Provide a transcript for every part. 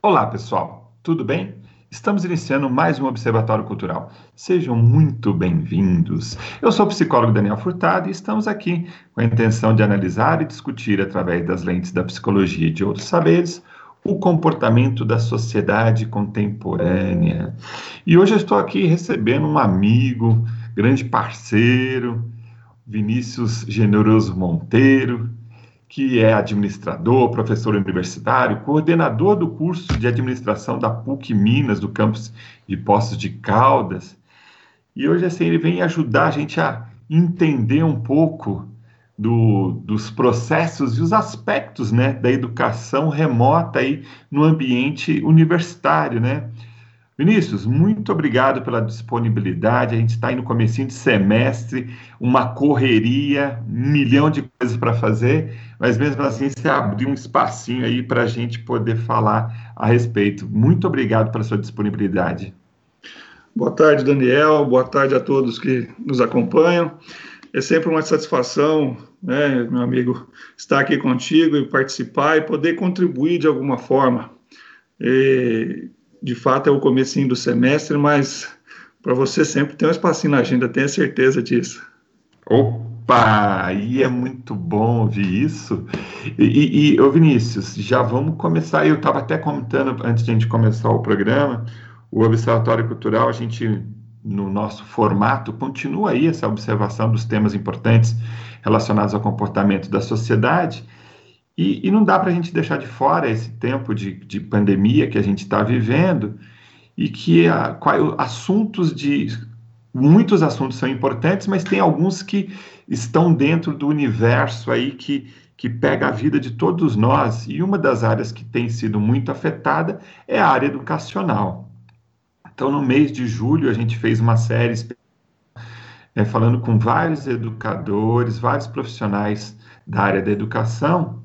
Olá, pessoal, tudo bem? Estamos iniciando mais um Observatório Cultural. Sejam muito bem-vindos. Eu sou o psicólogo Daniel Furtado e estamos aqui com a intenção de analisar e discutir, através das lentes da psicologia e de outros saberes, o comportamento da sociedade contemporânea. E hoje eu estou aqui recebendo um amigo, grande parceiro, Vinícius Generoso Monteiro, que é administrador, professor universitário, coordenador do curso de administração da PUC Minas, do campus de Poços de Caldas. E hoje, assim, ele vem ajudar a gente a entender um pouco do, dos processos e os aspectos né, da educação remota aí no ambiente universitário, né? Vinícius, muito obrigado pela disponibilidade. A gente está aí no comecinho de semestre, uma correria, um milhão de coisas para fazer, mas mesmo assim você abriu um espacinho aí para a gente poder falar a respeito. Muito obrigado pela sua disponibilidade. Boa tarde, Daniel. Boa tarde a todos que nos acompanham. É sempre uma satisfação, né, meu amigo, estar aqui contigo e participar e poder contribuir de alguma forma. E de fato é o comecinho do semestre, mas para você sempre tem um espacinho na agenda, tenha certeza disso. Opa, aí é muito bom ouvir isso. E, e, e ô Vinícius, já vamos começar. Eu estava até comentando antes de a gente começar o programa, o Observatório Cultural, a gente, no nosso formato, continua aí essa observação dos temas importantes relacionados ao comportamento da sociedade. E, e não dá para a gente deixar de fora esse tempo de, de pandemia que a gente está vivendo e que a, assuntos de. Muitos assuntos são importantes, mas tem alguns que estão dentro do universo aí que, que pega a vida de todos nós. E uma das áreas que tem sido muito afetada é a área educacional. Então, no mês de julho, a gente fez uma série é, falando com vários educadores, vários profissionais da área da educação,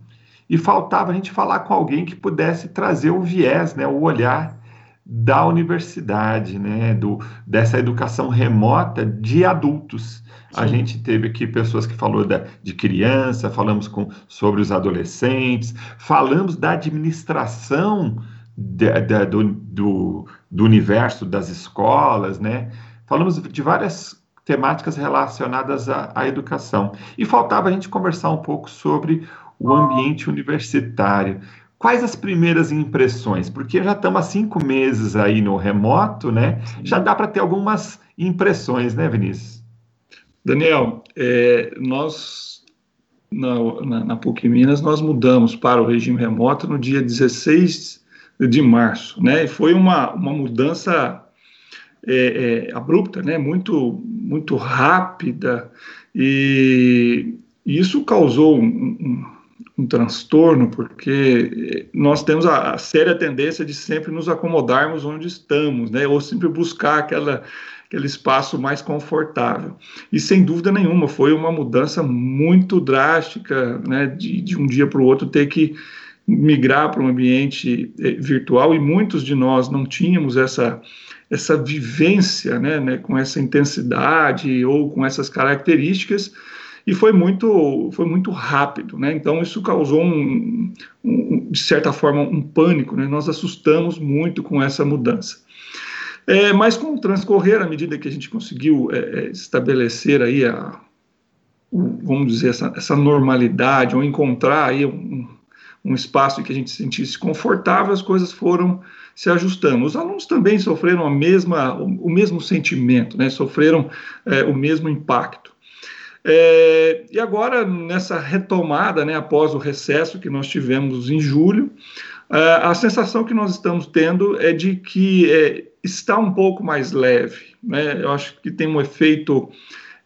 e faltava a gente falar com alguém que pudesse trazer o viés, né, o olhar da universidade, né, do, dessa educação remota de adultos. Sim. A gente teve aqui pessoas que falou da, de criança, falamos com, sobre os adolescentes, falamos da administração de, de, do, do, do universo das escolas, né? Falamos de várias temáticas relacionadas à, à, educação. E faltava a gente conversar um pouco sobre o ambiente universitário. Quais as primeiras impressões? Porque já estamos há cinco meses aí no remoto, né? Já dá para ter algumas impressões, né, Vinícius? Daniel, é, nós na, na, na, PUC Minas nós mudamos para o regime remoto no dia 16 de março, né? E foi uma, uma mudança é, é, abrupta, né? Muito muito rápida e, e isso causou um, um um transtorno, porque nós temos a, a, séria tendência de sempre nos acomodarmos onde estamos, né? Ou sempre buscar aquela, aquele espaço mais confortável. E sem dúvida nenhuma, foi uma mudança muito drástica, né? De, de um dia para o outro ter que migrar para um ambiente eh, virtual e muitos de nós não tínhamos essa essa vivência, né, né, com essa intensidade ou com essas características e foi muito, foi muito rápido, né? Então isso causou um, um, de certa forma um pânico, né? Nós assustamos muito com essa mudança. É, mas com o transcorrer, à medida que a gente conseguiu é, é estabelecer aí a, vamos dizer essa, essa, normalidade ou encontrar aí um, um espaço em que a gente se sentisse confortável, as coisas foram se ajustando. Os alunos também sofreram a mesma, o, o mesmo sentimento, né? Sofreram é, o mesmo impacto. É, e agora, nessa retomada, né, após o recesso que nós tivemos em julho, é, a sensação que nós estamos tendo é de que é, está um pouco mais leve. Né? Eu acho que tem um efeito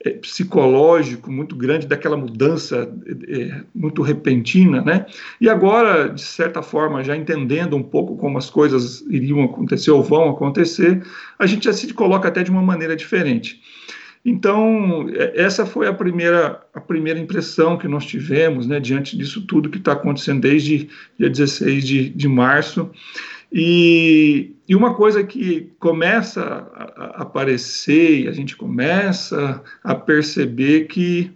é, psicológico muito grande daquela mudança é, muito repentina, né? E agora, de certa forma, já entendendo um pouco como as coisas iriam acontecer ou vão acontecer, a gente já se coloca até de uma maneira diferente. Então, é, essa foi a primeira, a primeira impressão que nós tivemos, né, diante disso tudo que está acontecendo desde dia 16 de, de março. E, e uma coisa que começa a, aparecer e a gente começa a perceber que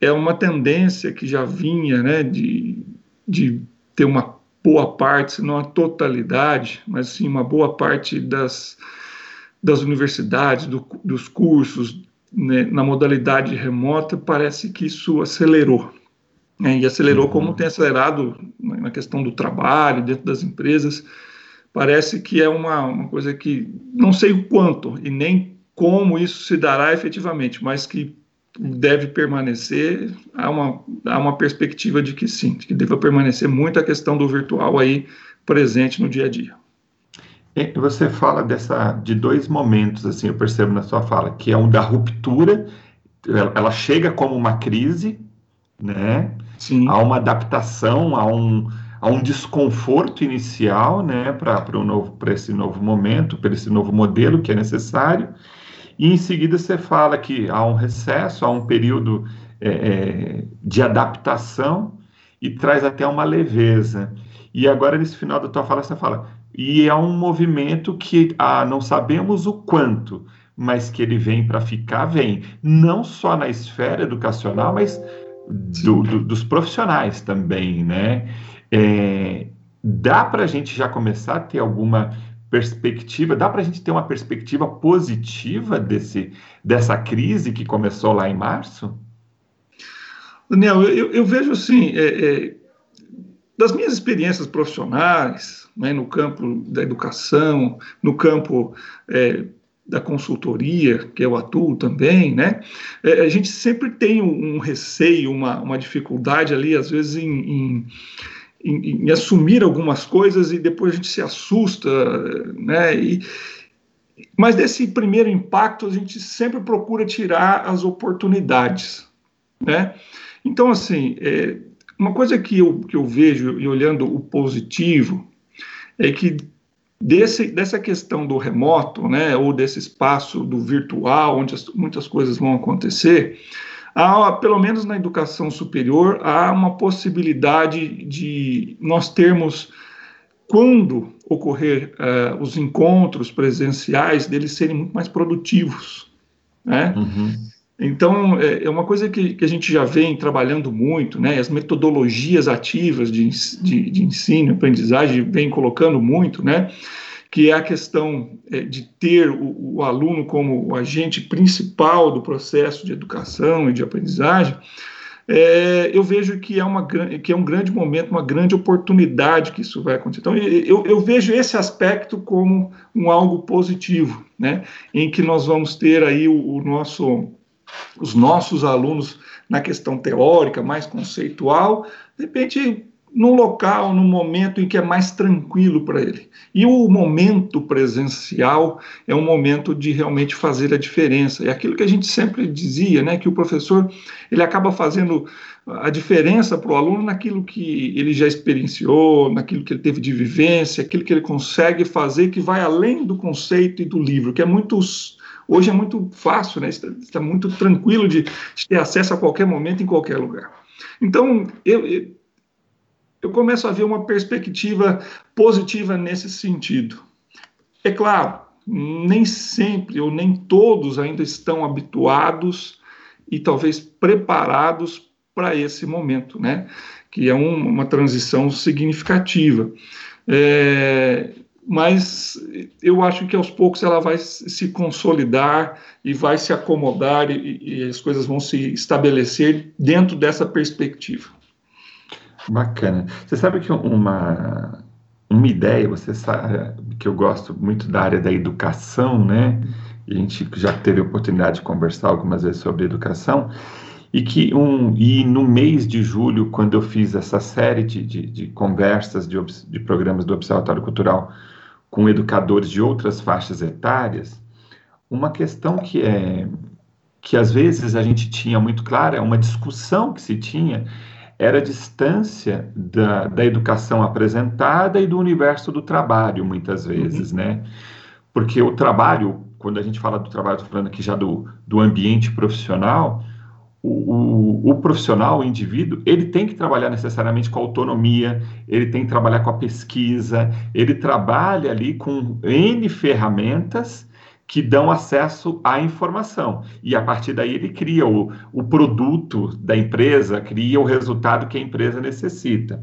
é uma tendência que já vinha, né, de, de ter uma boa parte, se não a totalidade, mas sim uma boa parte das, das universidades, do, dos cursos né, na modalidade remota, parece que isso acelerou. Né, e acelerou uhum. como tem acelerado na questão do trabalho, dentro das empresas. Parece que é uma, uma coisa que não sei o quanto e nem como isso se dará efetivamente, mas que deve permanecer, há uma, há uma perspectiva de que sim, de que deva permanecer muito a questão do virtual aí presente no dia a dia. Você fala dessa de dois momentos, assim, eu percebo na sua fala, que é um da ruptura, ela chega como uma crise, né? Sim. Há uma adaptação, há um, há um desconforto inicial, né, para novo, para esse novo momento, para esse novo modelo que é necessário. E em seguida você fala que há um recesso, há um período é, é, de adaptação e traz até uma leveza. E agora, nesse final da tua fala, você fala, e é um movimento que ah, não sabemos o quanto, mas que ele vem para ficar, vem. Não só na esfera educacional, mas do, do, dos profissionais também, né? É, dá para a gente já começar a ter alguma perspectiva, dá para a gente ter uma perspectiva positiva desse, dessa crise que começou lá em março? Daniel, eu, eu vejo assim, é, é, das minhas experiências profissionais, né, no campo da educação, no campo é, da consultoria, que eu atuo também, né, é, a gente sempre tem um, um receio, uma, uma dificuldade ali, às vezes, em, em em, em, assumir algumas coisas e depois a gente se assusta, né? E, mas desse primeiro impacto a gente sempre procura tirar as oportunidades, né? Então, assim, é, uma coisa que eu, que eu vejo e olhando o positivo é que desse, dessa questão do remoto, né, ou desse espaço do virtual, onde as, muitas coisas vão acontecer, há, pelo menos na educação superior, há uma possibilidade de nós termos, quando ocorrer uh, os encontros presenciais, deles serem muito mais produtivos, né? Uhum. Então, é, é uma coisa que, que, a gente já vem trabalhando muito, né? As metodologias ativas de, de, de ensino, aprendizagem, vem colocando muito, né? que é a questão é, de ter o, o, aluno como o agente principal do processo de educação e de aprendizagem, é, eu vejo que é, uma, que é um grande momento, uma grande oportunidade que isso vai acontecer. Então, eu, eu vejo esse aspecto como um algo positivo, né, em que nós vamos ter aí o, o nosso, os nossos alunos na questão teórica, mais conceitual, de repente num local, num momento em que é mais tranquilo para ele. E o momento presencial é um momento de realmente fazer a diferença. É aquilo que a gente sempre dizia, né, que o professor ele acaba fazendo a diferença para o aluno naquilo que ele já experienciou, naquilo que ele teve de vivência, aquilo que ele consegue fazer que vai além do conceito e do livro, que é muito hoje é muito fácil, né? Está, está muito tranquilo de, ter acesso a qualquer momento em qualquer lugar. Então, eu, eu eu começo a ver uma perspectiva positiva nesse sentido. É claro, nem sempre ou nem todos ainda estão habituados e talvez preparados para esse momento, né? Que é um, uma transição significativa. É, mas eu acho que aos poucos ela vai se consolidar e vai se acomodar e, e as coisas vão se estabelecer dentro dessa perspectiva. Bacana. Você sabe que uma, uma ideia, você sabe que eu gosto muito da área da educação, né? A gente já teve a oportunidade de conversar algumas vezes sobre educação, e que um, e no mês de julho, quando eu fiz essa série de, de, de conversas de, de programas do Observatório Cultural com educadores de outras faixas etárias, uma questão que é que às vezes a gente tinha muito clara, é uma discussão que se tinha, era a distância da, da educação apresentada e do universo do trabalho, muitas vezes, uhum. né? Porque o trabalho, quando a gente fala do trabalho, estou falando aqui já do, do ambiente profissional, o, o, o, profissional, o indivíduo, ele tem que trabalhar necessariamente com autonomia, ele tem que trabalhar com a pesquisa, ele trabalha ali com N ferramentas que dão acesso à informação. E a partir daí ele cria o, o produto da empresa, cria o resultado que a empresa necessita.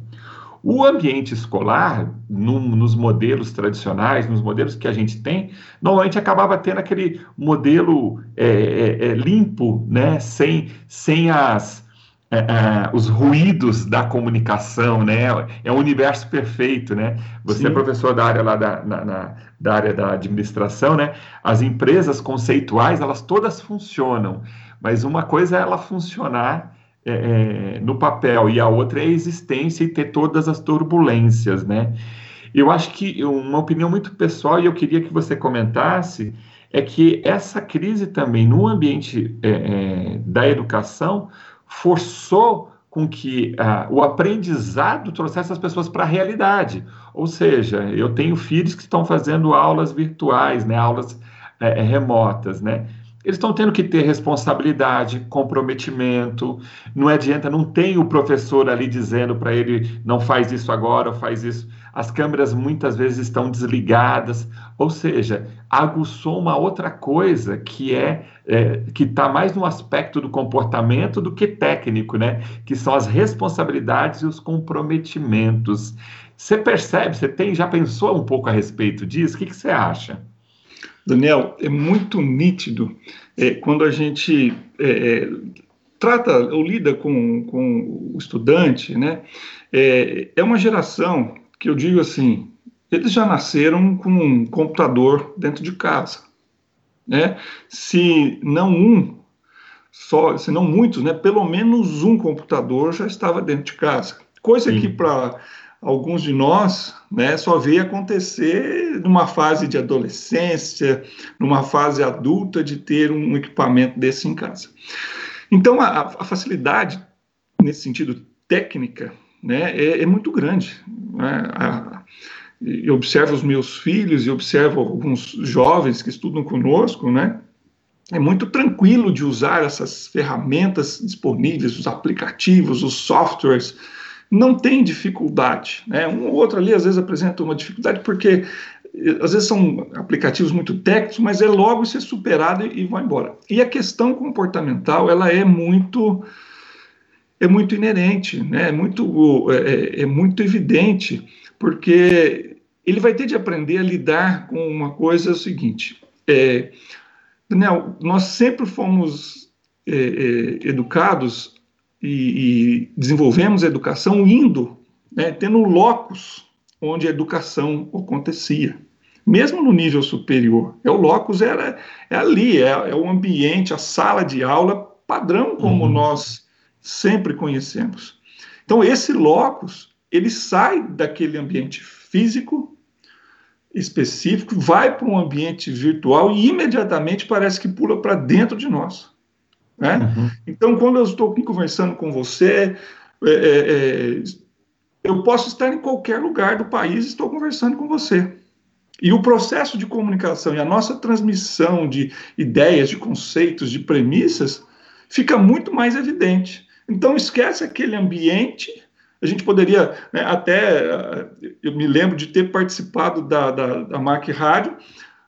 O ambiente escolar, no, nos modelos tradicionais, nos modelos que a gente tem, normalmente acabava tendo aquele modelo é, é, é limpo, né? sem, sem as, é, é, os ruídos da comunicação, né? É um universo perfeito, né? Você Sim. é professor da área lá da, na, na, da área da administração, né? As empresas conceituais, elas todas funcionam, mas uma coisa é ela funcionar é, é, no papel e a outra é a existência e ter todas as turbulências, né? Eu acho que uma opinião muito pessoal e eu queria que você comentasse é que essa crise também no ambiente é, é da educação forçou com que uh, o aprendizado trouxesse as pessoas para a realidade. Ou seja, eu tenho filhos que estão fazendo aulas virtuais, né, aulas é, remotas, né? Eles estão tendo que ter responsabilidade, comprometimento. Não adianta, não tem o professor ali dizendo para ele não faz isso agora, faz isso. As câmeras muitas vezes estão desligadas, ou seja, aguçou uma outra coisa que é, é que está mais no aspecto do comportamento do que técnico, né? Que são as responsabilidades e os comprometimentos. Você percebe? Você tem já pensou um pouco a respeito disso? O que, que você acha? Daniel, é muito nítido é, quando a gente é, é, trata ou lida com, com o estudante, né? É, é uma geração que eu digo assim, eles já nasceram com um computador dentro de casa, né? Se não um, só, se não muitos, né? Pelo menos um computador já estava dentro de casa. Coisa Sim. que para alguns de nós né, só veio acontecer numa fase de adolescência, numa fase adulta, de ter um equipamento desse em casa. Então, a, a facilidade, nesse sentido técnica, né, é, é muito grande. Né? A, eu observo os meus filhos e observo alguns jovens que estudam conosco, né? É muito tranquilo de usar essas ferramentas disponíveis, os aplicativos, os softwares, não tem dificuldade. Né? Um ou outro ali às vezes apresenta uma dificuldade porque eh, às vezes são aplicativos muito técnicos, mas é logo ser superado e, vai embora. E a questão comportamental ela é muito é muito inerente, né? é, muito, é, é, é muito evidente, porque ele vai ter de aprender a lidar com uma coisa o seguinte, é, Daniel, nós sempre fomos é, é, educados e, e desenvolvemos a educação indo, né, tendo locus onde a educação acontecia. Mesmo no nível superior, é o locus era é ali, é, é o ambiente, a sala de aula padrão como uhum. nós sempre conhecemos. Então esse locus ele sai daquele ambiente físico específico, vai para um ambiente virtual e imediatamente parece que pula para dentro de nós. Né? Uhum. Então, quando eu estou aqui conversando com você, é, é, é, eu posso estar em qualquer lugar do país e estou conversando com você. E o processo de comunicação e a nossa transmissão de ideias, de conceitos, de premissas fica muito mais evidente. Então, esquece aquele ambiente. A gente poderia, né, até, eu me lembro de ter participado da, da, da MAC Rádio,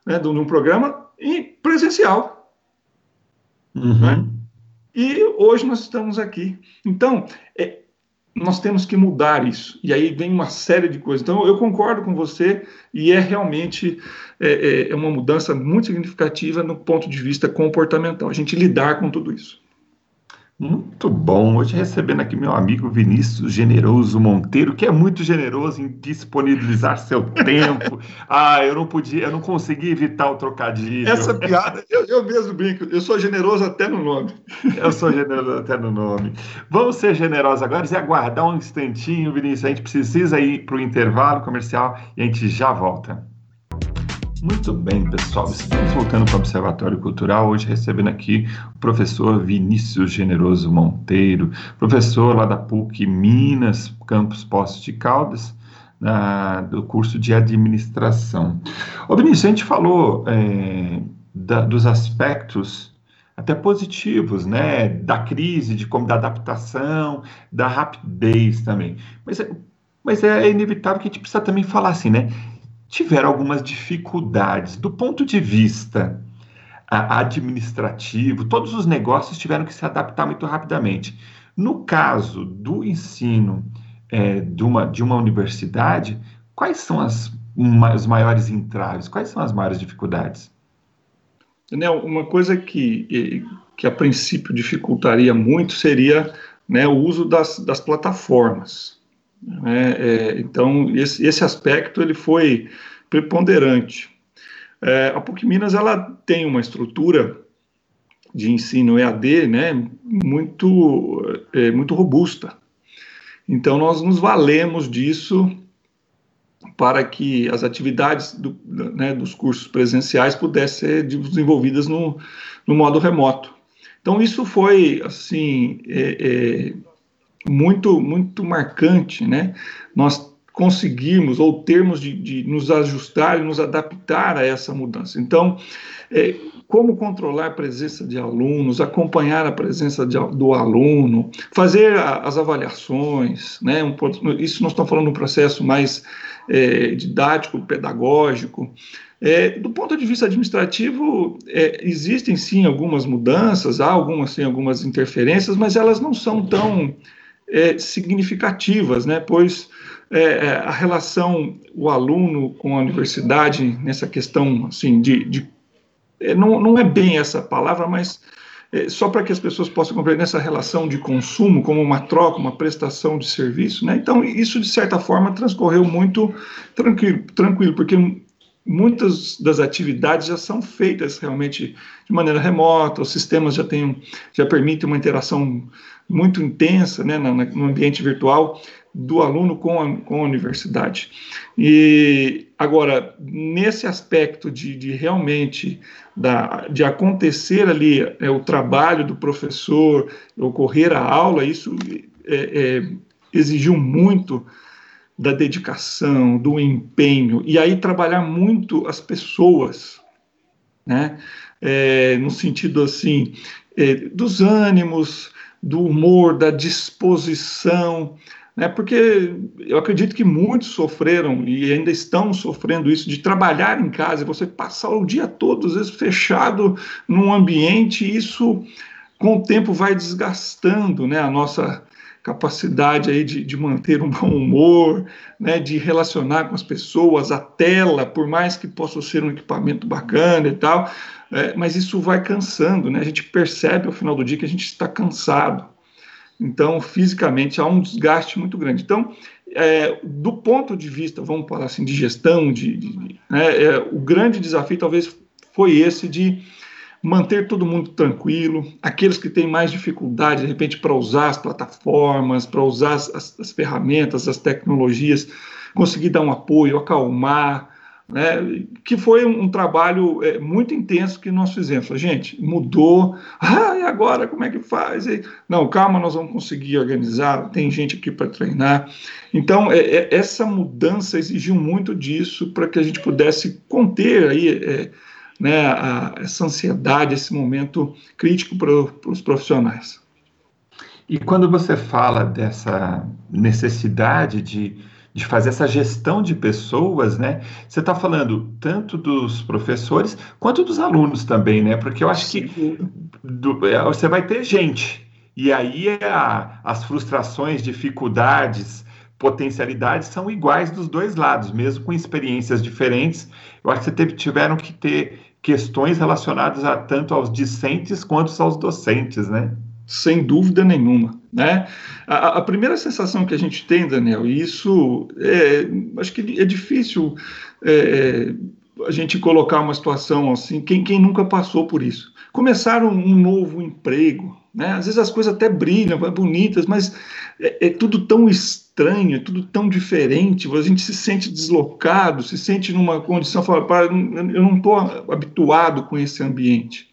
né, de um programa em presencial. Uhum. Né? E hoje nós estamos aqui. Então, é, nós temos que mudar isso. E aí vem uma série de coisas. Então, eu concordo com você e é realmente é, é, é uma mudança muito significativa no ponto de vista comportamental, a gente lidar com tudo isso. Muito bom. Hoje recebendo aqui meu amigo Vinícius Generoso Monteiro, que é muito generoso em disponibilizar seu tempo. Ah, eu não podia, eu não consegui evitar o trocadilho. Essa piada, eu, eu mesmo brinco, eu sou generoso até no nome. Eu sou generoso até no nome. Vamos ser generosos agora e aguardar um instantinho, Vinícius. A gente precisa ir para o intervalo comercial e a gente já volta. Muito bem, pessoal. Estamos voltando para o Observatório Cultural, hoje recebendo aqui o professor Vinícius Generoso Monteiro, professor lá da PUC Minas, campus Poços de Caldas, na, do curso de administração. Ô Vinícius, a gente falou é, da, dos aspectos até positivos, né, da crise, de como da adaptação, da rapidez também. Mas é, mas é inevitável que a gente precisa também falar assim, né? Tiveram algumas dificuldades do ponto de vista administrativo, todos os negócios tiveram que se adaptar muito rapidamente. No caso do ensino é, de, uma, de uma universidade, quais são as, uma, os maiores entraves, quais são as maiores dificuldades? Daniel, uma coisa que, que a princípio dificultaria muito seria né, o uso das, das plataformas. Né? É, então, esse, esse aspecto ele foi preponderante. É, a PUC Minas ela tem uma estrutura de ensino EAD né, muito, é, muito robusta. Então, nós nos valemos disso para que as atividades do, né, dos cursos presenciais pudessem ser desenvolvidas no, no modo remoto. Então, isso foi, assim, é, é, muito, muito marcante, né? Nós conseguirmos ou termos de, de nos ajustar e nos adaptar a essa mudança. Então, é, como controlar a presença de alunos, acompanhar a presença de, do aluno, fazer a, as avaliações, né? Um, isso nós estamos falando de um processo mais é, didático, pedagógico. É, do ponto de vista administrativo, é, existem sim algumas mudanças, há algumas sim algumas interferências, mas elas não são tão é, significativas, né? Pois é, é, a relação o aluno com a universidade nessa questão assim de, de é, não, não é bem essa palavra, mas é, só para que as pessoas possam compreender essa relação de consumo como uma troca, uma prestação de serviço, né? Então isso de certa forma transcorreu muito tranquilo, tranquilo, porque muitas das atividades já são feitas realmente de maneira remota, os sistemas já têm, já permitem uma interação muito intensa, né, no ambiente virtual do aluno com a, com a universidade. E agora, nesse aspecto de, de realmente da, de acontecer ali é, o trabalho do professor, ocorrer a aula, isso é, é, exigiu muito da dedicação, do empenho, e aí trabalhar muito as pessoas, né? É, no sentido assim, é, dos ânimos, do humor, da disposição, né? Porque eu acredito que muitos sofreram e ainda estão sofrendo isso de trabalhar em casa, você passar o dia todo, às vezes, fechado num ambiente, e isso com o tempo vai desgastando né, a nossa capacidade aí de, de manter um bom humor, né, de relacionar com as pessoas, a tela, por mais que possa ser um equipamento bacana e tal, é, mas isso vai cansando, né? A gente percebe ao final do dia que a gente está cansado. Então, fisicamente, há um desgaste muito grande. Então, é, do ponto de vista, vamos falar assim, de gestão, de, de né, é, o grande desafio talvez foi esse de manter todo mundo tranquilo, aqueles que têm mais dificuldade, de repente, para usar as plataformas, para usar as, as ferramentas, as tecnologias, conseguir dar um apoio, acalmar, né, que foi um, um trabalho é, muito intenso que nós fizemos. Gente mudou, ah, e agora como é que faz? E, não, calma, nós vamos conseguir organizar, tem gente aqui para treinar. Então, é, é, essa mudança exigiu muito disso para que a gente pudesse conter aí, é, né, a, essa ansiedade, esse momento crítico para os profissionais. E quando você fala dessa necessidade de de fazer essa gestão de pessoas, né? Você está falando tanto dos professores quanto dos alunos também, né? Porque eu acho que do, é, você vai ter gente. E aí a, as frustrações, dificuldades, potencialidades são iguais dos dois lados, mesmo com experiências diferentes. Eu acho que você teve, tiveram que ter questões relacionadas a, tanto aos discentes quanto aos docentes, né? Sem dúvida nenhuma. Né? A, a, primeira sensação que a gente tem, Daniel, e isso é, acho que é difícil é, a gente colocar uma situação assim, quem, quem nunca passou por isso. Começar um, um novo emprego, né? às vezes as coisas até brilham, é bonitas, mas é, é tudo tão estranho, é tudo tão diferente, a gente se sente deslocado, se sente numa condição, fala, eu não estou habituado com esse ambiente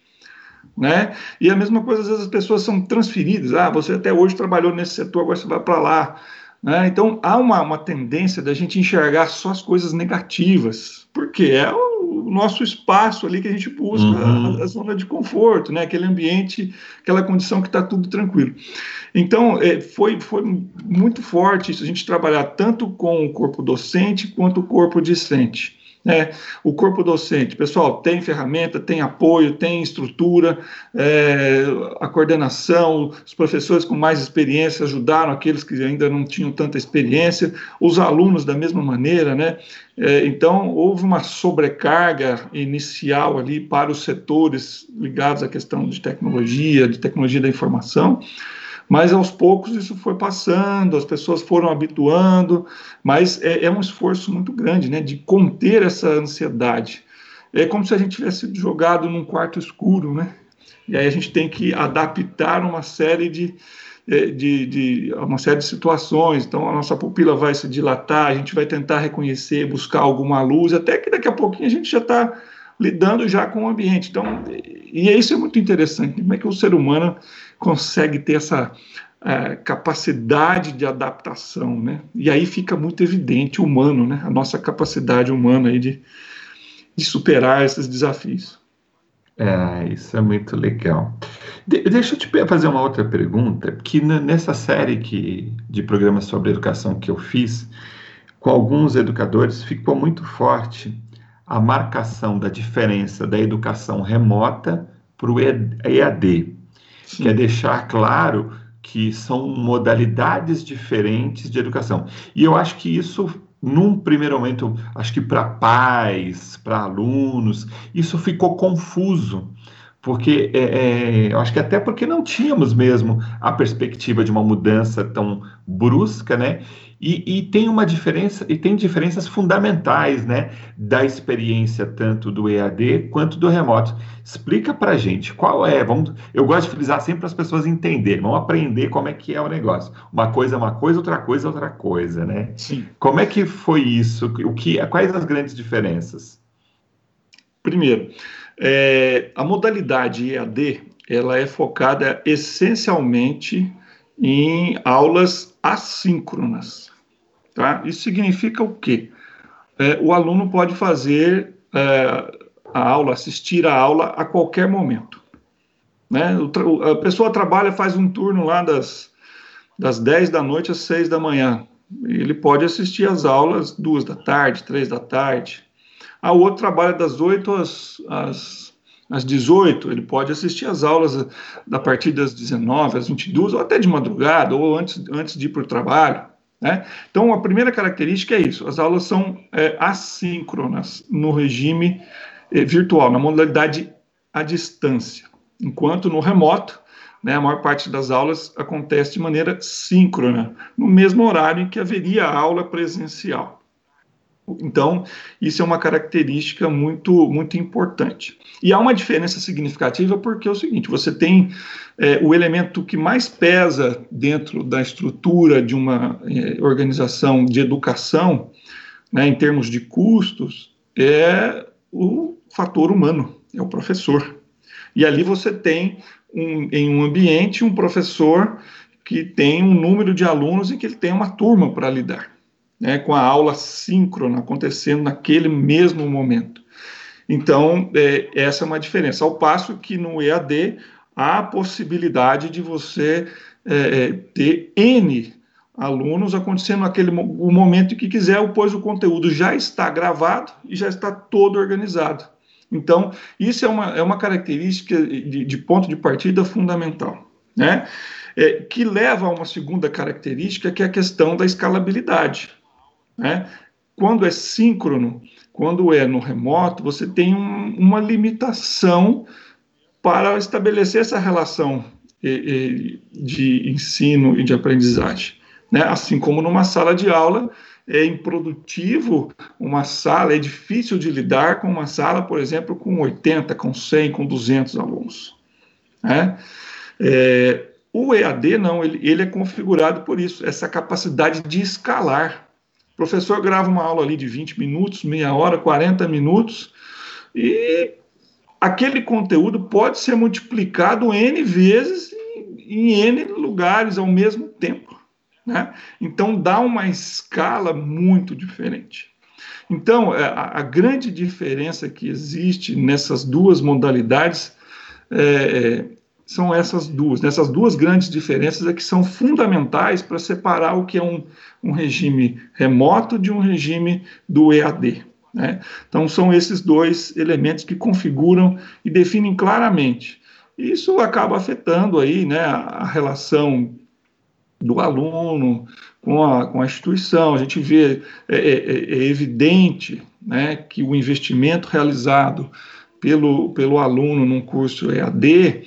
né? E a mesma coisa, às vezes as pessoas são transferidas, ah, você até hoje trabalhou nesse setor, agora você vai para lá. Né? Então há uma, uma tendência da gente enxergar só as coisas negativas, porque é o nosso espaço ali que a gente busca, uhum. a, a, zona de conforto, né? aquele ambiente, aquela condição que está tudo tranquilo. Então é, foi, foi muito forte isso, a gente trabalhar tanto com o corpo docente quanto o corpo discente. Né? O corpo docente, pessoal, tem ferramenta, tem apoio, tem estrutura, é, a coordenação, os professores com mais experiência ajudaram aqueles que ainda não tinham tanta experiência, os alunos da mesma maneira, né? É, então, houve uma sobrecarga inicial ali para os setores ligados à questão de tecnologia, de tecnologia da informação, mas aos poucos isso foi passando, as pessoas foram habituando, mas é, é um esforço muito grande, né, de conter essa ansiedade. É como se a gente tivesse jogado num quarto escuro, né? E aí a gente tem que adaptar uma série de, é, de, de, uma série de situações. Então a nossa pupila vai se dilatar, a gente vai tentar reconhecer, buscar alguma luz, até que daqui a pouquinho a gente já está lidando já com o ambiente. Então, e isso é muito interessante. Como é que o ser humano consegue ter essa é, capacidade de adaptação, né? E aí fica muito evidente humano, né? A nossa capacidade humana aí de, de superar esses desafios. É, isso é muito legal. De, deixa eu te fazer uma outra pergunta, que nessa série que, de programas sobre educação que eu fiz, com alguns educadores, ficou muito forte a marcação da diferença da educação remota para o EAD, Sim. que é deixar claro que são modalidades diferentes de educação. E eu acho que isso, num primeiro momento, acho que para pais, para alunos, isso ficou confuso porque é, é, eu acho que até porque não tínhamos mesmo a perspectiva de uma mudança tão brusca, né? E, e, tem uma diferença, e tem diferenças fundamentais, né, da experiência tanto do EAD quanto do remoto. Explica para gente qual é. Vamos, eu gosto de frisar sempre para as pessoas entenderem, vão aprender como é que é o negócio. Uma coisa é uma coisa, outra coisa é outra coisa, né? Sim. Como é que foi isso? O que, quais as grandes diferenças? Primeiro, é, a modalidade EAD ela é focada essencialmente em aulas assíncronas. Tá? Isso significa o quê? É, o aluno pode fazer é, a aula, assistir a aula a qualquer momento. Né? O, a pessoa trabalha, faz um turno lá das, das 10 da noite às 6 da manhã. Ele pode assistir as aulas duas da tarde, três da tarde. A outro trabalha das 8 às, às, às 18, ele pode assistir as aulas a, partir das 19 às 22, ou até de madrugada, ou antes, antes de ir para o trabalho. Né? Então, a primeira característica é isso: as aulas são é, assíncronas no regime é, virtual, na modalidade à distância, enquanto no remoto, né, a maior parte das aulas acontece de maneira síncrona, no mesmo horário em que haveria aula presencial. Então, isso é uma característica muito, muito importante. E há uma diferença significativa porque é o seguinte: você tem é, o elemento que mais pesa dentro da estrutura de uma é, organização de educação, né, em termos de custos, é o fator humano, é o professor. E ali você tem um, em um ambiente um professor que tem um número de alunos e que ele tem uma turma para lidar né, com a aula síncrona acontecendo naquele mesmo momento. Então, é, essa é uma diferença. Ao passo que no EAD há a possibilidade de você é, é ter N alunos acontecendo naquele o momento que quiser, pois o conteúdo já está gravado e já está todo organizado. Então, isso é uma, é uma característica de, de ponto de partida fundamental, né? É, que leva a uma segunda característica, que é a questão da escalabilidade. Né? Quando é síncrono, quando é no remoto, você tem um, uma limitação para estabelecer essa relação de ensino e de aprendizagem. Né? Assim como numa sala de aula, é improdutivo uma sala, é difícil de lidar com uma sala, por exemplo, com 80, com 100, com 200 alunos. Né? É, o EAD não, ele, ele é configurado por isso, essa capacidade de escalar. O professor grava uma aula ali de 20 minutos, meia hora, 40 minutos, e aquele conteúdo pode ser multiplicado N vezes em, N lugares ao mesmo tempo. Né? Então dá uma escala muito diferente. Então, é, a, a grande diferença que existe nessas duas modalidades é, é são essas duas. Essas duas grandes diferenças é que são fundamentais para separar o que é um, um regime remoto de um regime do EAD. Né? Então, são esses dois elementos que configuram e definem claramente. Isso acaba afetando aí, né, a relação do aluno com a, com a instituição. A gente vê, é, é, é, é evidente né, que o investimento realizado pelo, pelo aluno num curso EAD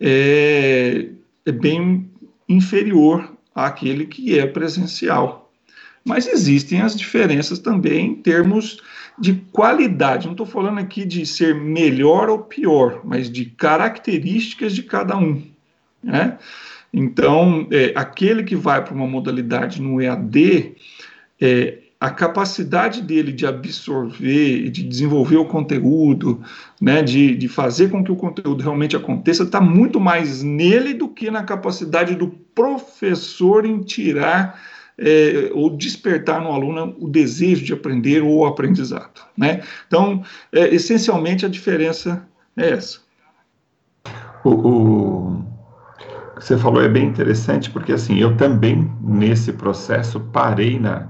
é, é bem inferior àquele que é presencial. Mas existem as diferenças também em termos de qualidade. Não estou falando aqui de ser melhor ou pior, mas de características de cada um. Né? Então, é, aquele que vai para uma modalidade no EAD, é, a capacidade dele de absorver, de desenvolver o conteúdo, né, de, de fazer com que o conteúdo realmente aconteça, está muito mais nele do que na capacidade do professor em tirar é, ou despertar no aluno o desejo de aprender ou o aprendizado. Né? Então, é, essencialmente, a diferença é essa. O, o, que você falou é bem interessante, porque assim, eu também, nesse processo, parei na,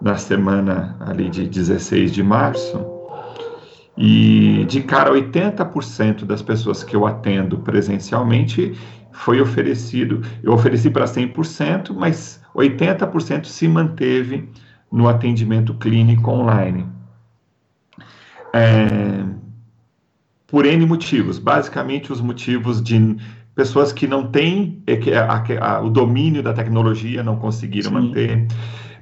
na semana ali de 16 de março, e de cara, 80% das pessoas que eu atendo presencialmente foi oferecido, eu ofereci para 100%, mas 80% se manteve no atendimento clínico online. É, por N motivos, basicamente os motivos de pessoas que não têm é, a, a, o domínio da tecnologia, não conseguiram Sim. manter,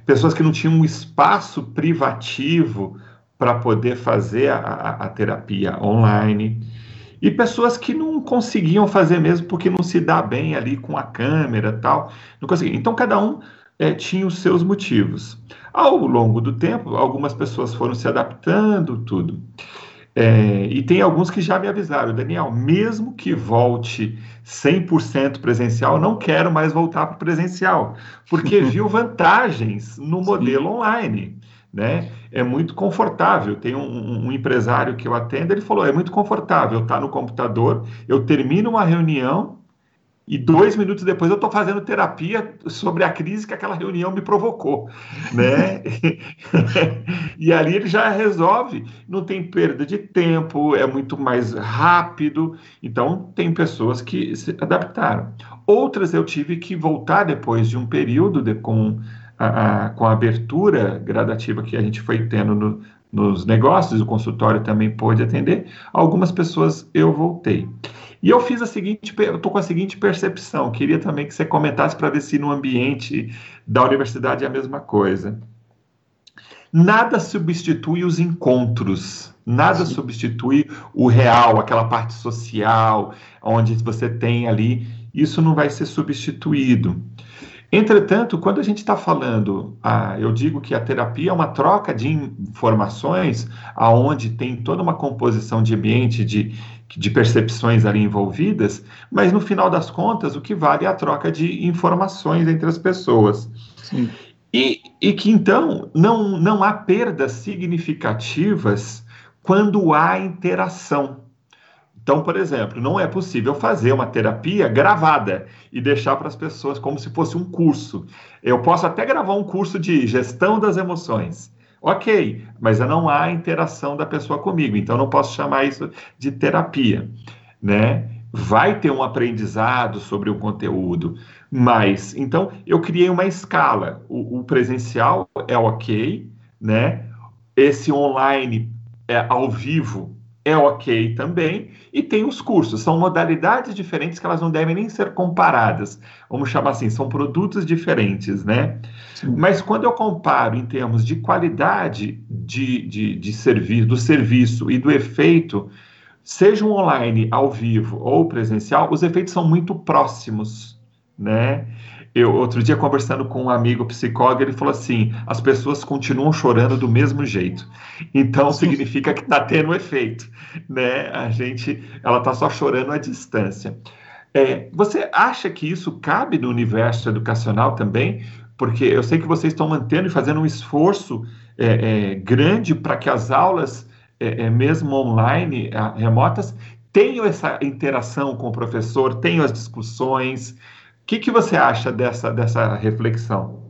pessoas que não tinham um espaço privativo para poder fazer a, a, terapia online, e pessoas que não conseguiam fazer mesmo porque não se dá bem ali com a câmera tal. Não conseguia. Então, cada um é, tinha os seus motivos. Ao longo do tempo, algumas pessoas foram se adaptando, tudo. É, e tem alguns que já me avisaram, Daniel, mesmo que volte 100% presencial, não quero mais voltar para o presencial, porque viu vantagens no modelo Sim. online né? É muito confortável. Tem um, um, empresário que eu atendo, ele falou: é muito confortável estar tá no computador, eu termino uma reunião e dois minutos depois eu estou fazendo terapia sobre a crise que aquela reunião me provocou, né? e ali ele já resolve, não tem perda de tempo, é muito mais rápido. Então, tem pessoas que se adaptaram. Outras eu tive que voltar depois de um período de, com a, a, com a abertura gradativa que a gente foi tendo no, nos negócios, o consultório também pôde atender, algumas pessoas eu voltei. E eu fiz a seguinte, eu estou com a seguinte percepção, queria também que você comentasse para ver se no ambiente da universidade é a mesma coisa. Nada substitui os encontros, nada Sim. substitui o real, aquela parte social, onde você tem ali, isso não vai ser substituído. Entretanto, quando a gente está falando, ah, eu digo que a terapia é uma troca de informações, aonde tem toda uma composição de ambiente, de, de percepções ali envolvidas, mas no final das contas, o que vale é a troca de informações entre as pessoas. Sim. E, e que então não, não há perdas significativas quando há interação. Então, por exemplo, não é possível fazer uma terapia gravada e deixar para as pessoas como se fosse um curso. Eu posso até gravar um curso de gestão das emoções. Ok, mas não há interação da pessoa comigo, então não posso chamar isso de terapia, né? Vai ter um aprendizado sobre o conteúdo, mas então eu criei uma escala. O, o presencial é ok, né? Esse online é ao vivo é ok também, e tem os cursos, são modalidades diferentes que elas não devem nem ser comparadas, vamos chamar assim, são produtos diferentes, né? Sim. Mas quando eu comparo em termos de qualidade de, de, de serviço, do serviço e do efeito, seja um online, ao vivo ou presencial, os efeitos são muito próximos, né? Eu, outro dia, conversando com um amigo psicólogo, ele falou assim: as pessoas continuam chorando do mesmo jeito. Então, significa que está tendo efeito, né? A gente, ela está só chorando à distância. É, você acha que isso cabe no universo educacional também? Porque eu sei que vocês estão mantendo e fazendo um esforço é, é, grande para que as aulas, é, é, mesmo online, remotas, tenham essa interação com o professor, tenham as discussões, que, que você acha dessa, dessa reflexão?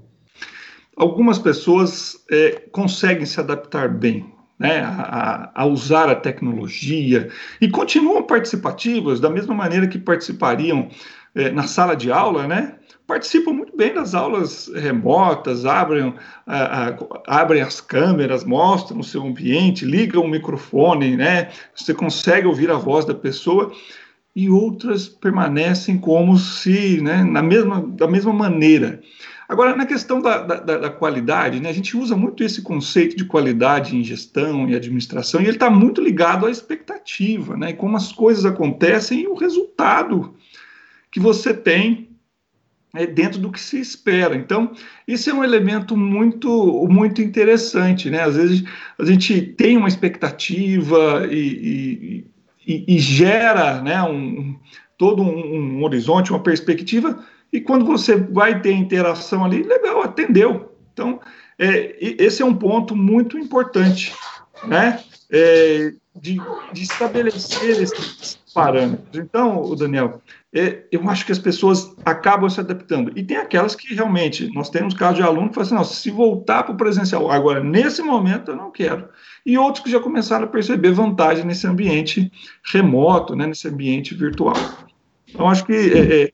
Algumas pessoas é, conseguem se adaptar bem, né, a, a, usar a tecnologia e continuam participativas da mesma maneira que participariam é, na sala de aula, né? Participam muito bem das aulas remotas, abrem, a, a, abrem as câmeras, mostram o seu ambiente, ligam o microfone, né? Você consegue ouvir a voz da pessoa e outras permanecem como se, né, na mesma, da mesma maneira. Agora, na questão da, da, da, qualidade, né, a gente usa muito esse conceito de qualidade em gestão e administração, e ele está muito ligado à expectativa, né, como as coisas acontecem e o resultado que você tem é, dentro do que se espera. Então, isso é um elemento muito, muito interessante. Né? Às vezes a gente tem uma expectativa e, e, e, e gera né, um, todo um, um horizonte, uma perspectiva e quando você vai ter interação ali, legal, atendeu. Então, é, esse é um ponto muito importante, né? É, de, de, estabelecer esses parâmetros. Então, Daniel, é, eu acho que as pessoas acabam se adaptando. E tem aquelas que realmente, nós temos casos de aluno que falam assim, não, se voltar para o presencial, agora, nesse momento, eu não quero. E outros que já começaram a perceber vantagem nesse ambiente remoto, né, nesse ambiente virtual. Então, acho que é, é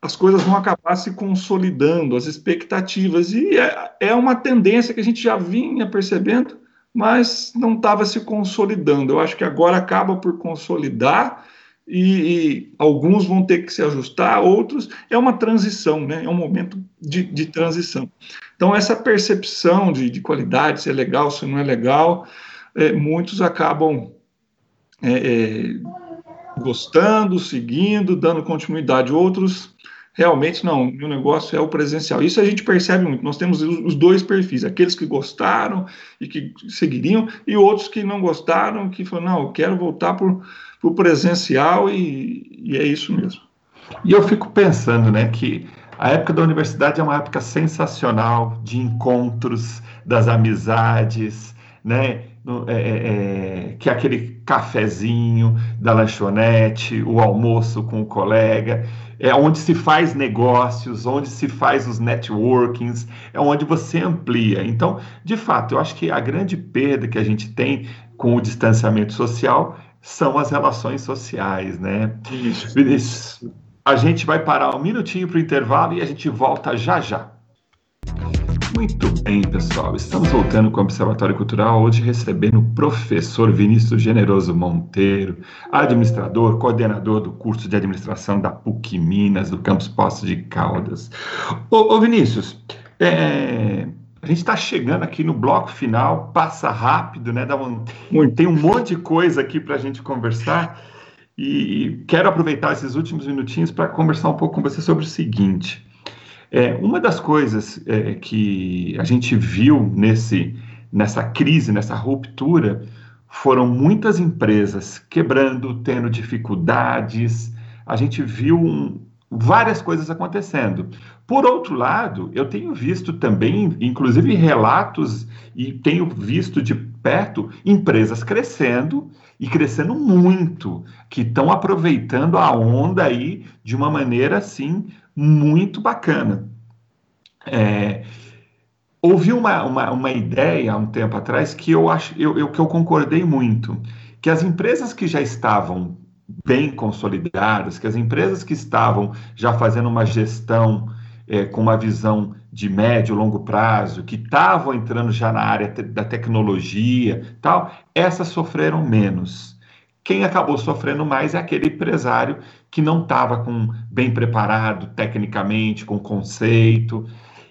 as coisas vão acabar se consolidando, as expectativas, e é, é uma tendência que a gente já vinha percebendo, mas não estava se consolidando. Eu acho que agora acaba por consolidar e, e, alguns vão ter que se ajustar, outros é uma transição, né? é um momento de, de transição. Então, essa percepção de, de, qualidade, se é legal, se não é legal, é, muitos acabam é, é, gostando, seguindo, dando continuidade, outros realmente não, meu negócio é o presencial. Isso a gente percebe muito. Nós temos os dois perfis, aqueles que gostaram e que seguiriam, e outros que não gostaram, que falaram, não, eu quero voltar para o presencial e, e é isso mesmo. E eu fico pensando, né, que a época da universidade é uma época sensacional de encontros, das amizades, né? É, é, é, que é aquele cafezinho da lanchonete, o almoço com o colega é onde se faz negócios, onde se faz os networkings, é onde você amplia. Então, de fato, eu acho que a grande perda que a gente tem com o distanciamento social são as relações sociais, né? Isso. Vinícius, a gente vai parar um minutinho para o intervalo e a gente volta já já. Muito bem, pessoal. Estamos voltando com o Observatório Cultural, hoje recebendo o professor Vinícius Generoso Monteiro, administrador, coordenador do curso de administração da PUC Minas, do campus Poços de Caldas. Ô, ô Vinícius, é, a gente está chegando aqui no bloco final, passa rápido, né? Um, tem um monte de coisa aqui para a gente conversar. E quero aproveitar esses últimos minutinhos para conversar um pouco com você sobre o seguinte. É, uma das coisas é, que a gente viu nesse, nessa crise, nessa ruptura, foram muitas empresas quebrando, tendo dificuldades. A gente viu um, várias coisas acontecendo. Por outro lado, eu tenho visto também, inclusive, relatos e tenho visto de perto empresas crescendo e crescendo muito, que estão aproveitando a onda aí de uma maneira assim muito bacana. É, houve uma, uma, uma, ideia há um tempo atrás que eu acho eu, eu, que eu concordei muito, que as empresas que já estavam bem consolidadas, que as empresas que estavam já fazendo uma gestão é, com uma visão de médio e longo prazo, que estavam entrando já na área te da tecnologia, tal, essas sofreram menos. Quem acabou sofrendo mais é aquele empresário que não estava com bem preparado tecnicamente, com conceito.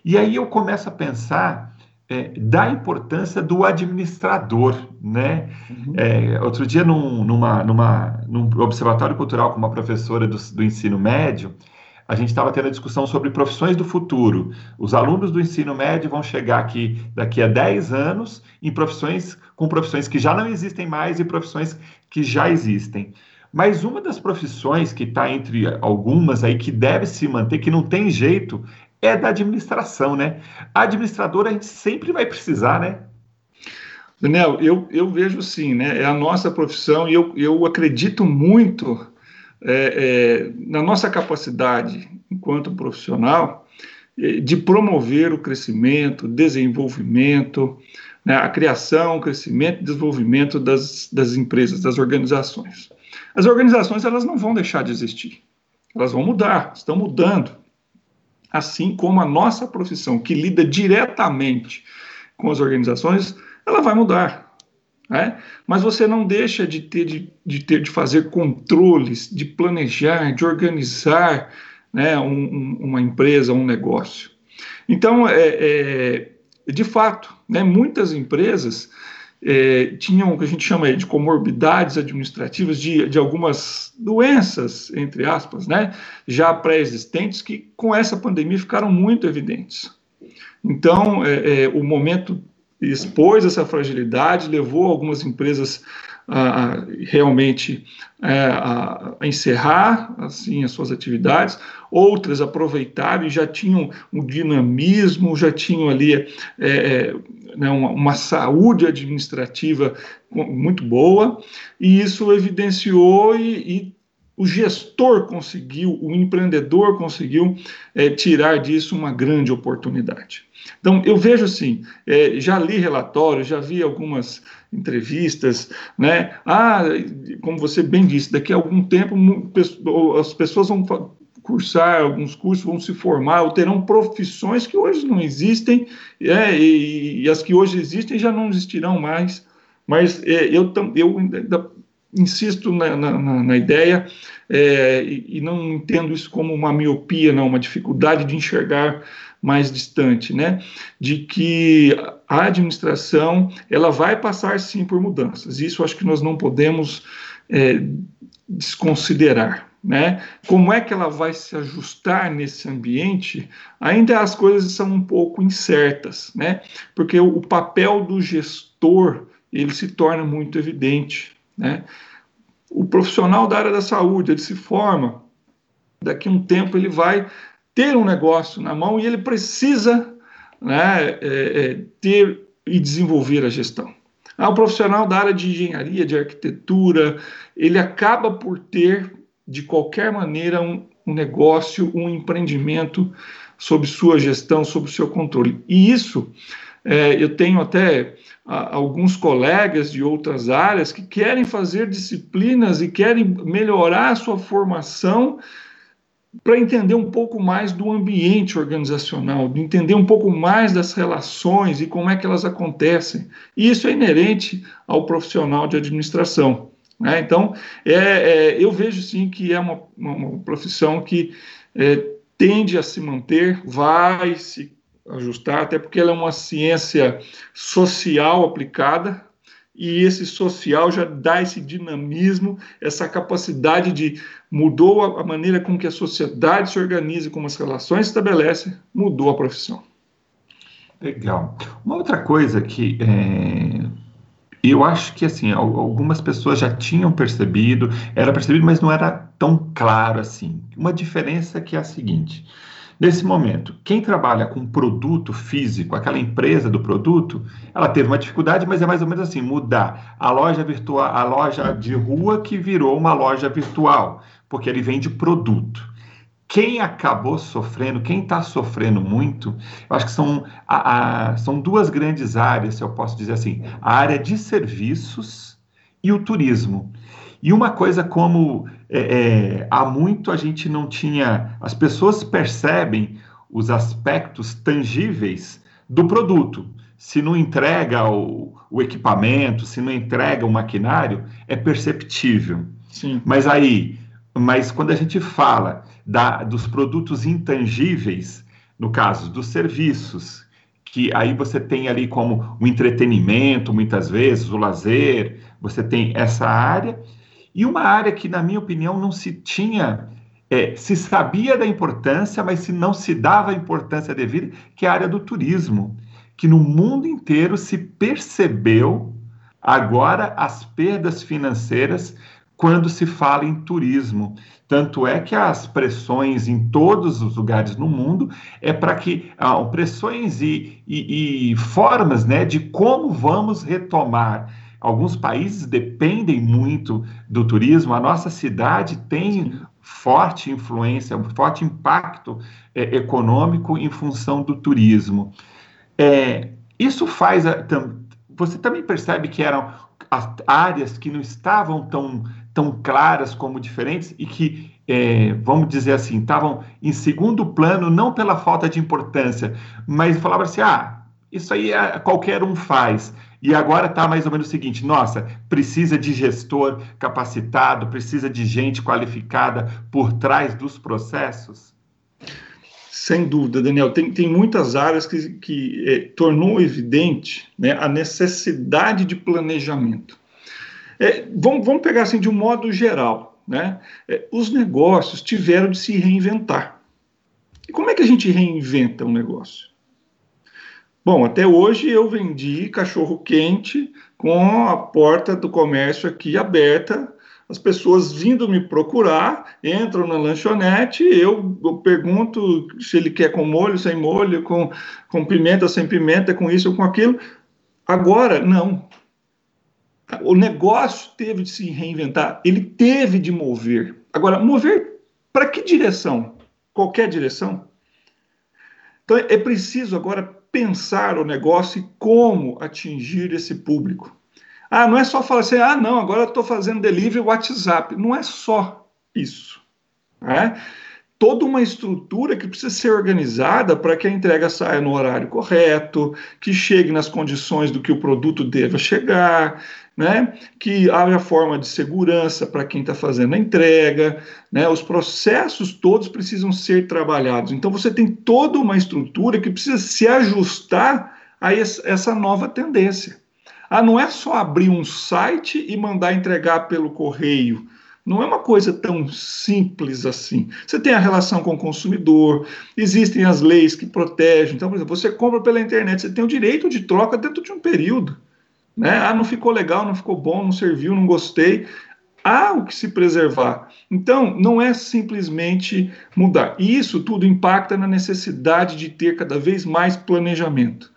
E aí eu começo a pensar é, da importância do administrador, né? Uhum. É, outro dia, num, numa, numa, num observatório cultural com uma professora do, do ensino médio, a gente estava tendo a discussão sobre profissões do futuro. Os alunos do ensino médio vão chegar aqui daqui a 10 anos em profissões com profissões que já não existem mais e profissões que já existem. Mas uma das profissões que está entre algumas aí que deve se manter, que não tem jeito, é da administração, né? A administradora a gente sempre vai precisar, né? Daniel, eu, eu vejo sim, né? É a nossa profissão e eu, eu acredito muito é, é, na nossa capacidade, enquanto profissional, é, de promover o crescimento, desenvolvimento, né, a criação, o crescimento e desenvolvimento das, das empresas, das organizações. As organizações elas não vão deixar de existir, elas vão mudar, estão mudando. Assim como a nossa profissão, que lida diretamente com as organizações, ela vai mudar. Né? Mas você não deixa de ter de, de ter de fazer controles, de planejar, de organizar né, um, um, uma empresa, um negócio. Então, é, é de fato, né, muitas empresas é, tinham o que a gente chama de comorbidades administrativas de, de algumas doenças, entre aspas, né, já pré-existentes, que com essa pandemia ficaram muito evidentes. Então, é, é, o momento expôs essa fragilidade, levou algumas empresas a, realmente é, a, a, encerrar assim as suas atividades, outras aproveitaram e já tinham um dinamismo, já tinham ali é, é, né, uma, uma, saúde administrativa muito boa, e isso evidenciou e, e o gestor conseguiu, o empreendedor conseguiu é, tirar disso uma grande oportunidade. Então, eu vejo assim, é, já li relatórios, já vi algumas entrevistas, né? Ah, como você bem disse, daqui a algum tempo as pessoas vão cursar alguns cursos, vão se formar, ou terão profissões que hoje não existem, é, e, e, as que hoje existem já não existirão mais. Mas é, eu, eu ainda insisto na, na, na ideia é, e, e, não entendo isso como uma miopia, não, uma dificuldade de enxergar mais distante, né? De que a administração ela vai passar sim por mudanças. Isso acho que nós não podemos é, desconsiderar. Né? Como é que ela vai se ajustar nesse ambiente? Ainda as coisas são um pouco incertas, né? Porque o, o papel do gestor ele se torna muito evidente, né? O profissional da área da saúde ele se forma, daqui a um tempo ele vai ter um negócio na mão e ele precisa né, é, é, ter e desenvolver a gestão. Ah, o profissional da área de engenharia, de arquitetura, ele acaba por ter, de qualquer maneira, um, um negócio, um empreendimento sob sua gestão, sob seu controle. E isso, é, eu tenho até a, alguns colegas de outras áreas que querem fazer disciplinas e querem melhorar a sua formação para entender um pouco mais do ambiente organizacional, de entender um pouco mais das relações e como é que elas acontecem. E isso é inerente ao profissional de administração. Né? Então, é, é, eu vejo sim que é uma, uma, profissão que é, tende a se manter, vai se ajustar, até porque ela é uma ciência social aplicada, e esse social já dá esse dinamismo, essa capacidade de mudou a, maneira com que a sociedade se organiza, como as relações se estabelecem, mudou a profissão. Legal. Uma outra coisa que é, eu acho que assim algumas pessoas já tinham percebido, era percebido, mas não era tão claro assim. Uma diferença que é a seguinte: Nesse momento, quem trabalha com produto físico, aquela empresa do produto, ela teve uma dificuldade, mas é mais ou menos assim, mudar a loja virtual, a loja de rua que virou uma loja virtual, porque ele vende produto. Quem acabou sofrendo, quem está sofrendo muito, eu acho que são, a, a, são duas grandes áreas, se eu posso dizer assim, a área de serviços e o turismo. E uma coisa como é, é, há muito a gente não tinha. As pessoas percebem os aspectos tangíveis do produto. Se não entrega o, o equipamento, se não entrega o maquinário, é perceptível. Sim. Mas aí, mas quando a gente fala da, dos produtos intangíveis, no caso dos serviços, que aí você tem ali como o entretenimento, muitas vezes, o lazer, você tem essa área, e uma área que, na minha opinião, não se tinha, é, se sabia da importância, mas se não se dava a importância devida, que é a área do turismo, que no mundo inteiro se percebeu agora as perdas financeiras quando se fala em turismo. Tanto é que as pressões em todos os lugares no mundo é para que ah, pressões e, e, e formas né, de como vamos retomar Alguns países dependem muito do turismo. A nossa cidade tem forte influência, um forte impacto é, econômico em função do turismo. É, isso faz a, tam, você também percebe que eram áreas que não estavam tão, tão claras como diferentes e que, é, vamos dizer assim, estavam em segundo plano, não pela falta de importância, mas falava assim: ah, isso aí é, qualquer um faz. E agora está mais ou menos o seguinte: nossa, precisa de gestor capacitado, precisa de gente qualificada por trás dos processos? Sem dúvida, Daniel. Tem, tem muitas áreas que, que é, tornou evidente né, a necessidade de planejamento. É, vamos, vamos pegar assim de um modo geral. Né? É, os negócios tiveram de se reinventar. E como é que a gente reinventa um negócio? Bom, até hoje eu vendi cachorro quente com a porta do comércio aqui aberta, as pessoas vindo me procurar, entram na lanchonete, eu, pergunto se ele quer com molho, sem molho, com, com pimenta, sem pimenta, com isso ou com aquilo. Agora, não. O negócio teve de se reinventar, ele teve de mover. Agora, mover para que direção? Qualquer direção? Então, é preciso agora pensar o negócio e como atingir esse público. Ah, não é só falar assim, ah, não, agora estou fazendo delivery WhatsApp. Não é só isso. Né? Toda uma estrutura que precisa ser organizada para que a entrega saia no horário correto, que chegue nas condições do que o produto deva chegar, né? que haja forma de segurança para quem está fazendo a entrega, né? os processos todos precisam ser trabalhados. Então você tem toda uma estrutura que precisa se ajustar a essa nova tendência. Ah, não é só abrir um site e mandar entregar pelo correio. Não é uma coisa tão simples assim. Você tem a relação com o consumidor, existem as leis que protegem. Então, por exemplo, você compra pela internet, você tem o direito de troca dentro de um período. Né? Ah, não ficou legal, não ficou bom, não serviu, não gostei. Há o que se preservar. Então, não é simplesmente mudar. E isso tudo impacta na necessidade de ter cada vez mais planejamento,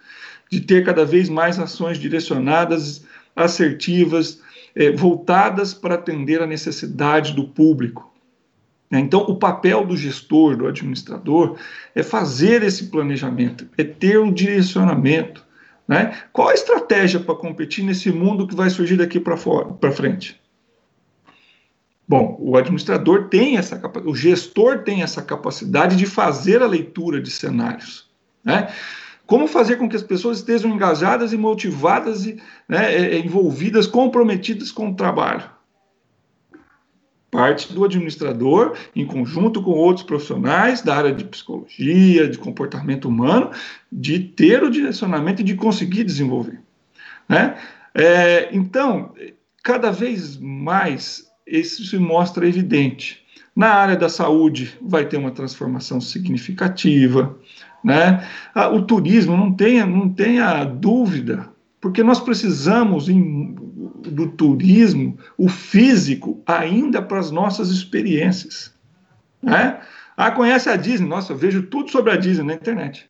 de ter cada vez mais ações direcionadas, assertivas, eh, voltadas para atender a necessidade do público. Então, o papel do gestor, do administrador, é fazer esse planejamento, é ter um direcionamento, né? Qual a estratégia para competir nesse mundo que vai surgir daqui para frente? Bom, o administrador tem essa o gestor tem essa capacidade de fazer a leitura de cenários. Né? Como fazer com que as pessoas estejam engajadas e motivadas e né, envolvidas, comprometidas com o trabalho? parte do administrador, em conjunto com outros profissionais da área de psicologia, de comportamento humano, de ter o direcionamento e de conseguir desenvolver. Né? É, então, cada vez mais isso se mostra evidente. Na área da saúde, vai ter uma transformação significativa. Né? Ah, o turismo, não tenha, não tenha dúvida, porque nós precisamos, em do turismo, o físico, ainda para as nossas experiências. Né? Ah, conhece a Disney? Nossa, vejo tudo sobre a Disney na internet.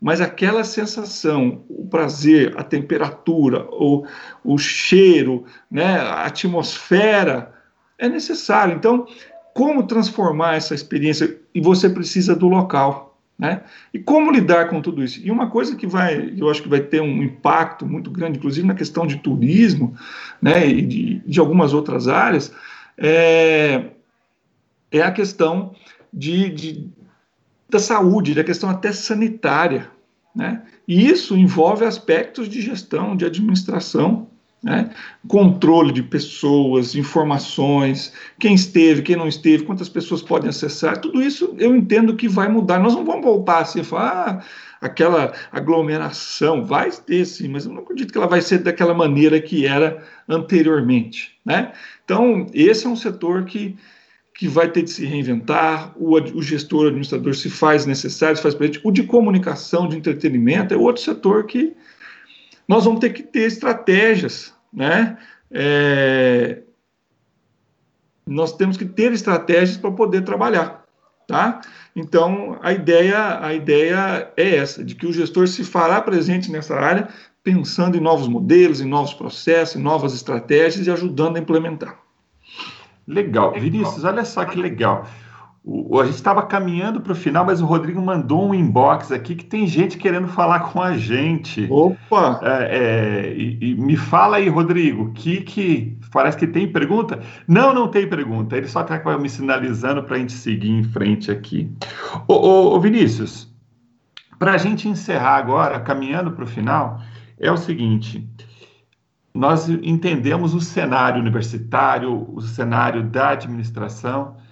Mas aquela sensação, o prazer, a temperatura, o, o cheiro, né, a atmosfera, é necessário. Então, como transformar essa experiência? E você precisa do local. Né? E como lidar com tudo isso? E uma coisa que vai, eu acho que vai ter um impacto muito grande, inclusive na questão de turismo, né, e de, de algumas outras áreas, é, é a questão de, de, da saúde, da questão até sanitária. Né? E isso envolve aspectos de gestão, de administração, né? Controle de pessoas, informações, quem esteve, quem não esteve, quantas pessoas podem acessar, tudo isso eu entendo que vai mudar. Nós não vamos voltar assim e falar, ah, aquela aglomeração, vai ter sim, mas eu não acredito que ela vai ser daquela maneira que era anteriormente. Né? Então, esse é um setor que, que vai ter de se reinventar, o, o gestor, o administrador se faz necessário, se faz presente. O de comunicação, de entretenimento, é outro setor que nós vamos ter que ter estratégias né? É, nós temos que ter estratégias para poder trabalhar, tá? Então a ideia a ideia é essa, de que o gestor se fará presente nessa área, pensando em novos modelos, em novos processos, em novas estratégias e ajudando a implementar. Legal, Vinícius, olha só que legal. O, a gente estava caminhando para o final, mas o Rodrigo mandou um inbox aqui que tem gente querendo falar com a gente. Opa! É, é, e, e me fala aí, Rodrigo, que, que parece que tem pergunta? Não, não tem pergunta. Ele só está me sinalizando para a gente seguir em frente aqui. Ô, ô, ô Vinícius, para a gente encerrar agora, caminhando para o final, é o seguinte: nós entendemos o cenário universitário, o cenário da administração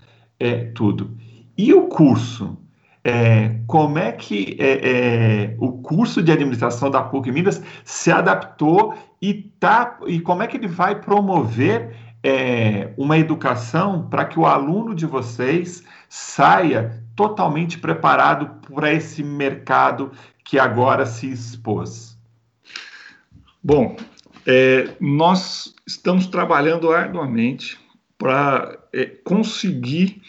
é, tudo. E o curso? É, como é que é, é, o curso de administração da PUC Minas se adaptou e, tá, e como é que ele vai promover é, uma educação para que o aluno de vocês saia totalmente preparado para esse mercado que agora se expôs? Bom, é, nós estamos trabalhando arduamente para é, conseguir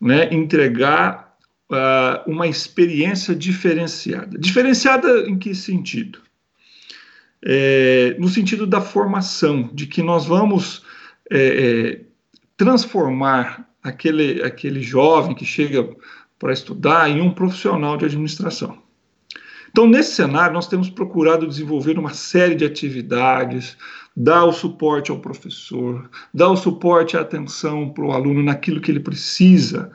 né, entregar uh, uma experiência diferenciada. Diferenciada em que sentido? É, no sentido da formação, de que nós vamos é, é transformar aquele, aquele jovem que chega para estudar em um profissional de administração. Então, nesse cenário, nós temos procurado desenvolver uma série de atividades, dar o suporte ao professor, dar o suporte e atenção para o aluno naquilo que ele precisa,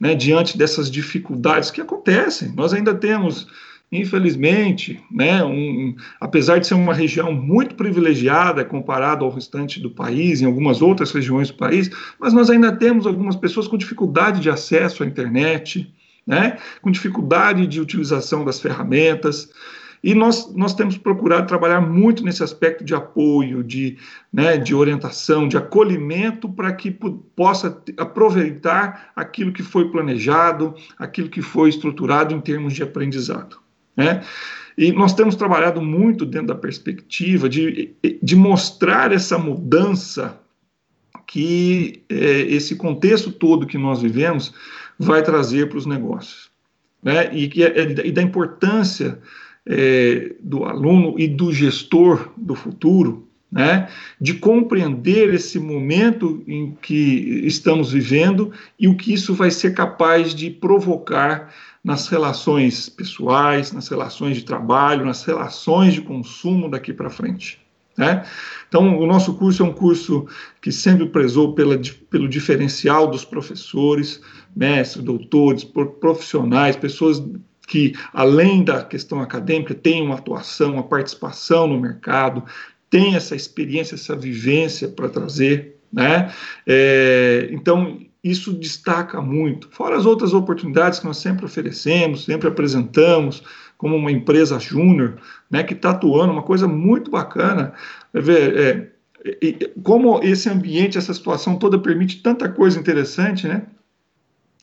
né, diante dessas dificuldades que acontecem. Nós ainda temos, infelizmente, né, um, apesar de ser uma região muito privilegiada comparado ao restante do país, em algumas outras regiões do país, mas nós ainda temos algumas pessoas com dificuldade de acesso à internet, né, com dificuldade de utilização das ferramentas. E nós, nós temos procurado trabalhar muito nesse aspecto de apoio, de, né, de orientação, de acolhimento, para que possa aproveitar aquilo que foi planejado, aquilo que foi estruturado em termos de aprendizado. Né? E nós temos trabalhado muito dentro da perspectiva de, de mostrar essa mudança que é, esse contexto todo que nós vivemos vai trazer para os negócios. Né? E, que, é, e da importância é, do aluno e do gestor do futuro, né, de compreender esse momento em que estamos vivendo e o que isso vai ser capaz de provocar nas relações pessoais, nas relações de trabalho, nas relações de consumo daqui para frente. Né? Então, o nosso curso é um curso que sempre prezou pela, pelo diferencial dos professores, mestres, doutores, profissionais, pessoas que, além da questão acadêmica, tem uma atuação, uma participação no mercado, tem essa experiência, essa vivência para trazer, né? É, então, isso destaca muito. Fora as outras oportunidades que nós sempre oferecemos, sempre apresentamos, como uma empresa júnior, né, que está atuando, uma coisa muito bacana. É, é, como esse ambiente, essa situação toda permite tanta coisa interessante, né?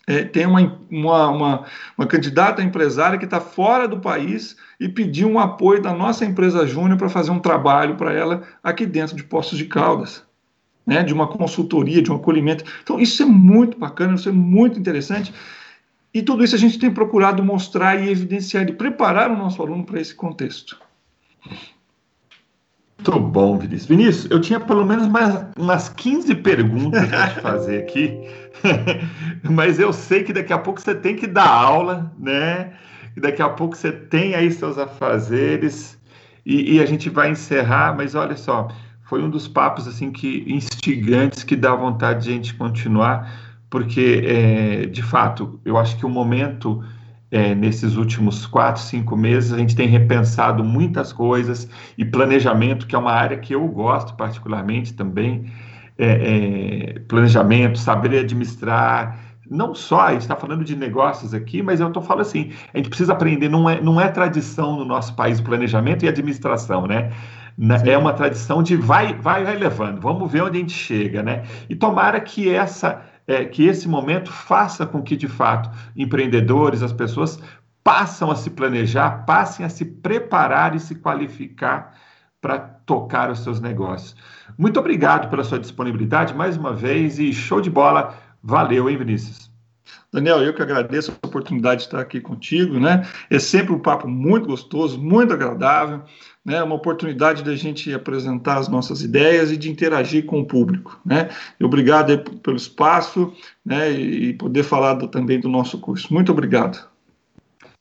É, tem uma, uma, uma, uma, candidata empresária que está fora do país e pediu um apoio da nossa empresa júnior para fazer um trabalho para ela aqui dentro de Poços de Caldas, né, de uma consultoria, de um acolhimento. Então, isso é muito bacana, isso é muito interessante. E tudo isso a gente tem procurado mostrar e evidenciar e preparar o nosso aluno para esse contexto. Muito bom, Vinícius. Vinícius, eu tinha pelo menos mais umas 15 perguntas para te fazer aqui, mas eu sei que daqui a pouco você tem que dar aula, né? E daqui a pouco você tem aí seus afazeres e, e a gente vai encerrar, mas olha só, foi um dos papos assim que instigantes que dá vontade de a gente continuar, porque é, de fato eu acho que o momento é, nesses últimos quatro, cinco meses, a gente tem repensado muitas coisas e planejamento, que é uma área que eu gosto particularmente também. É, é, planejamento, saber administrar, não só, a gente está falando de negócios aqui, mas eu estou falando assim, a gente precisa aprender, não é, não é tradição no nosso país planejamento e administração, né? Sim. É uma tradição de vai, vai, vai levando, vamos ver onde a gente chega, né? E tomara que essa é, que esse momento faça com que, de fato, empreendedores, as pessoas passam a se planejar, passem a se preparar e se qualificar para tocar os seus negócios. Muito obrigado pela sua disponibilidade mais uma vez e show de bola. Valeu, hein, Vinícius? Daniel, eu que agradeço a oportunidade de estar aqui contigo, né? É sempre um papo muito gostoso, muito agradável, né? Uma oportunidade da gente apresentar as nossas ideias e de interagir com o público, né? Obrigado pelo espaço, né? E poder falar do, também do nosso curso. Muito obrigado.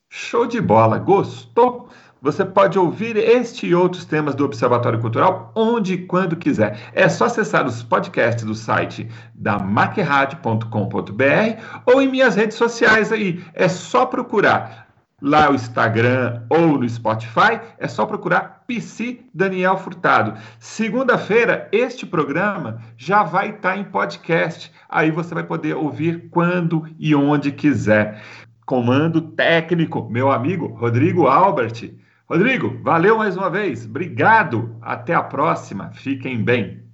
Show de bola, gostou? Você pode ouvir este e outros temas do Observatório Cultural onde e quando quiser. É só acessar os podcasts do site da macradio.com.br ou em minhas redes sociais aí. É só procurar lá o Instagram ou no Spotify, é só procurar PC Daniel Furtado. Segunda-feira, este programa já vai estar em podcast. Aí você vai poder ouvir quando e onde quiser. Comando técnico, meu amigo Rodrigo Albert. Rodrigo, valeu mais uma vez. Obrigado. Até a próxima. Fiquem bem.